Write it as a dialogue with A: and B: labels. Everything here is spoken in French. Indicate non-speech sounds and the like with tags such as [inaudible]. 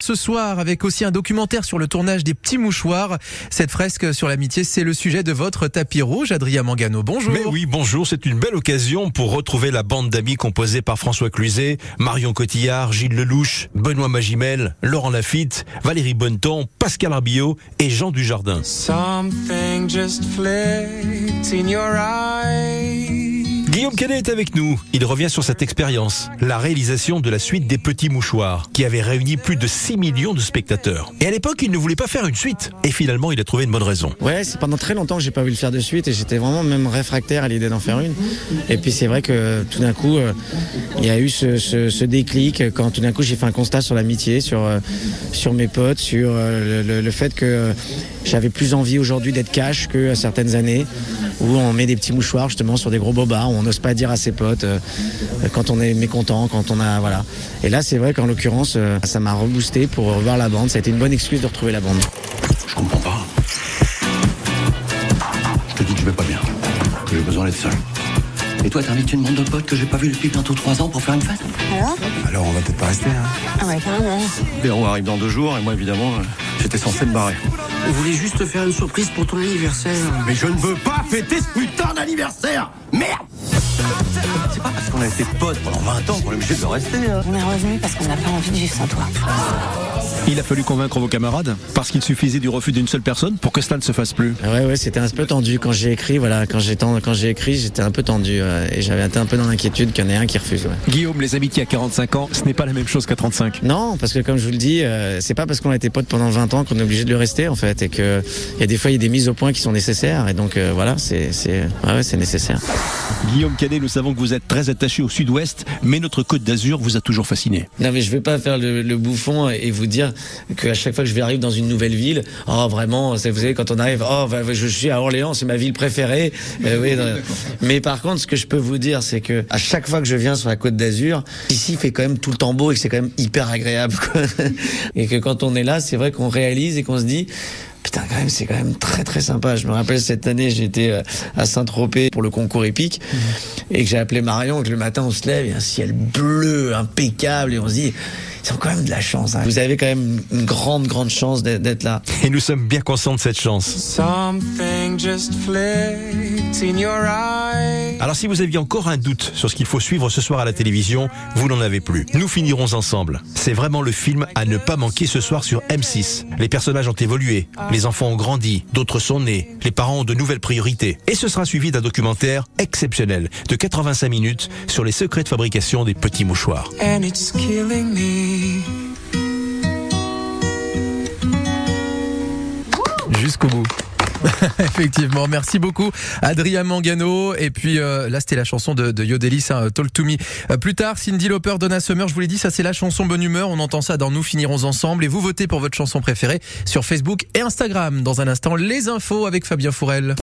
A: Ce soir, avec aussi un documentaire sur le tournage des petits mouchoirs. Cette fresque sur l'amitié, c'est le sujet de votre tapis rouge, Adrien Mangano. Bonjour.
B: Mais oui, bonjour. C'est une belle occasion pour retrouver la bande d'amis composée par François Cluzet, Marion Cotillard, Gilles Lelouch, Benoît Magimel, Laurent Lafitte, Valérie Bonneton, Pascal Arbillot et Jean Dujardin.
C: Something just flicked in your eye.
B: Guillaume Canet est avec nous? Il revient sur cette expérience, la réalisation de la suite des Petits Mouchoirs, qui avait réuni plus de 6 millions de spectateurs. Et à l'époque, il ne voulait pas faire une suite. Et finalement, il a trouvé une bonne raison.
D: Ouais, c'est pendant très longtemps que j'ai pas vu le faire de suite et j'étais vraiment même réfractaire à l'idée d'en faire une. Et puis c'est vrai que tout d'un coup, euh, il y a eu ce, déclic quand tout d'un coup j'ai fait un constat sur l'amitié, sur euh, sur mes potes, sur euh, le, fait que j'avais plus envie aujourd'hui d'être cash que certaines années où on met des petits mouchoirs justement sur des gros bobards, n'ose pas dire à ses potes euh, quand on est mécontent, quand on a voilà. Et là c'est vrai qu'en l'occurrence euh, ça m'a reboosté pour revoir la bande. Ça a été une bonne excuse de retrouver la bande.
E: Je comprends pas. Je te dis que je vais pas bien. Que j'ai besoin d'être seul. Et toi, t'invites une bande de potes que j'ai pas vu depuis bientôt trois ans pour faire une fête
F: Alors
E: Alors, on va peut-être pas rester, hein.
F: Ah ouais, carrément.
E: Véro arrive dans deux jours et moi, évidemment, euh, j'étais censé me barrer.
G: On voulait juste te faire une surprise pour ton anniversaire.
E: Mais je ne veux pas fêter ce putain d'anniversaire Merde C'est pas parce qu'on a été potes pendant 20 ans qu'on est obligé de le rester, hein.
F: On est revenu parce qu'on n'a pas envie de vivre sans toi.
H: Il a fallu convaincre vos camarades parce qu'il suffisait du refus d'une seule personne pour que cela ne se fasse plus.
D: Ah Ouais, ouais, c'était un peu tendu quand j'ai écrit. Voilà, quand j'ai quand j'ai écrit, j'étais un peu tendu ouais, et j'avais été un peu dans l'inquiétude qu'il y en ait un qui refuse. ouais.
H: Guillaume, les amitiés à 45 ans, ce n'est pas la même chose qu'à 35.
D: Non, parce que comme je vous le dis, euh, c'est pas parce qu'on a été potes pendant 20 ans qu'on est obligé de le rester en fait, et que il y a des fois il y a des mises au point qui sont nécessaires, et donc euh, voilà, c'est c'est ouais, ouais, c'est nécessaire.
H: Guillaume Canet, nous savons que vous êtes très attaché au sud-ouest, mais notre côte d'Azur vous a toujours fasciné.
D: Non mais je vais pas faire le, bouffon et vous dire qu'à chaque fois que je vais arriver dans une nouvelle ville, oh vraiment, vous savez quand on arrive, oh bah, je suis à Orléans, c'est ma ville préférée. Euh, oui, mais par contre, ce que je peux vous dire, c'est que à chaque fois que je viens sur la Côte d'Azur, ici il fait quand même tout le temps beau et que c'est quand même hyper agréable. quoi. [laughs] et que quand on est là, c'est vrai qu'on réalise et qu'on se dit. Putain, quand même, c'est quand même très très sympa. Je me rappelle cette année, j'étais euh, à Saint-Tropez pour le concours épique et que j'ai appelé Marion. Et que le matin, on se lève, il y a un ciel bleu, impeccable, et on se dit, ils ont quand même de la chance. hein. Vous avez quand même une grande grande chance d'être là.
B: Et nous sommes bien conscients de cette chance.
C: Something just flicked in your eye.
B: Alors si vous aviez encore un doute sur ce qu'il faut suivre ce soir à la télévision, vous n'en avez plus. Nous finirons ensemble. C'est vraiment le film à ne pas manquer ce soir sur M6. Les personnages ont évolué, les enfants ont grandi, d'autres sont nés, les parents ont de nouvelles priorités. Et ce sera suivi d'un documentaire exceptionnel de 85 minutes sur les secrets de fabrication des petits mouchoirs.
C: And it's killing me.
A: Jusqu'au bout. [laughs] Effectivement, merci beaucoup Adrien Mangano et puis euh, là c'était la chanson de, de Yodelis, hein, Talk to Me. Euh, plus tard, Cindy Lauper, Donna Summer, je vous l'ai dit, ça c'est la chanson Bonne Humeur, on entend ça dans Nous finirons ensemble et vous votez pour votre chanson préférée sur Facebook et Instagram. Dans un instant, les infos avec Fabien Fourel.